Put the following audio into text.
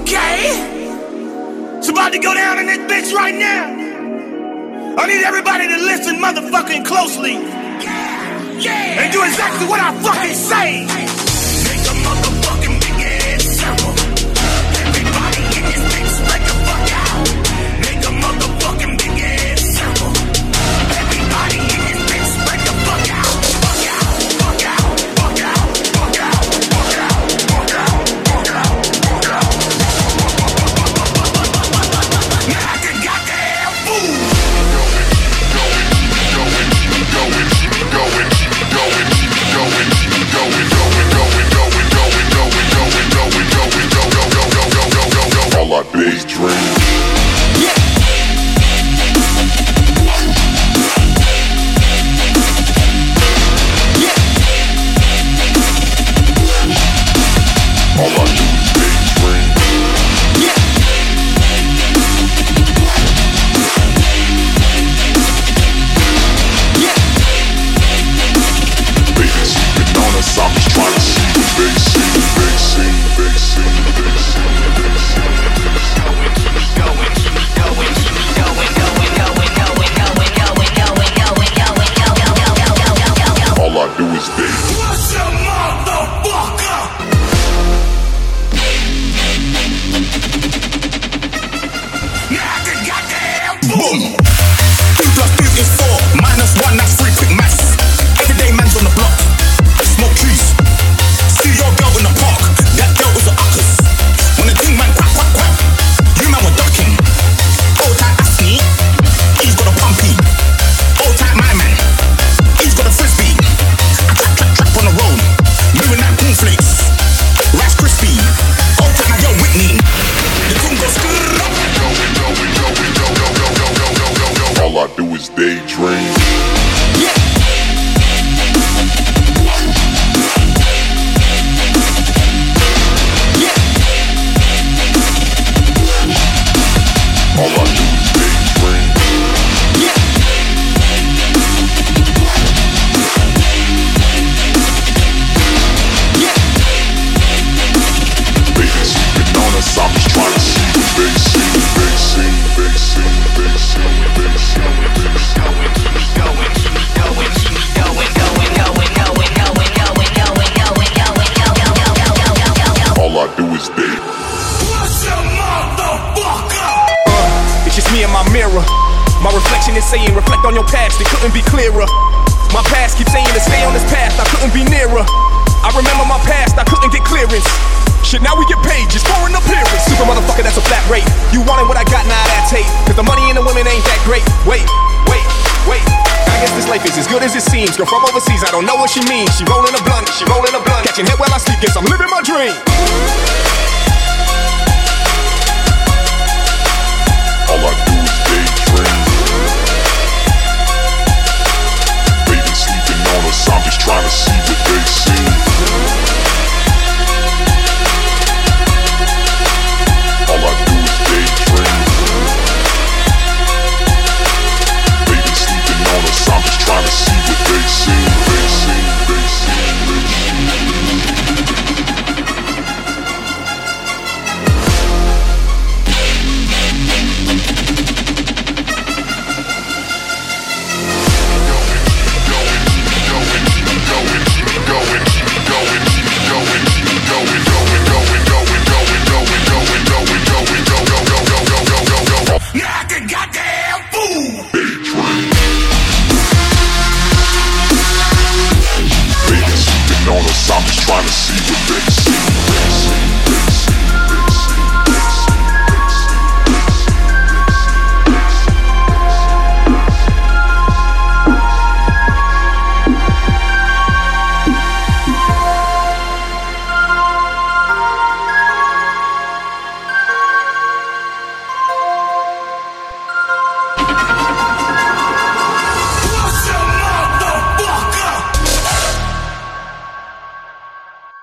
Okay. It's about to go down in this bitch right now. I need everybody to listen motherfucking closely. Yeah. Yeah. And do exactly what I fucking say. Boom! It was daydream. My reflection is saying, reflect on your past, it couldn't be clearer. My past keeps saying to stay on this path, I couldn't be nearer. I remember my past, I couldn't get clearance. Shit, now we get paid just for an appearance. Super motherfucker, that's a flat rate. You wanted what I got, now nah, that tape. Cause the money and the women ain't that great. Wait, wait, wait. I guess this life is as good as it seems. Girl from overseas, I don't know what she means. She rolling a blunt, she rolling a blunt. Catching hit while I sleep, guess I'm living my dream.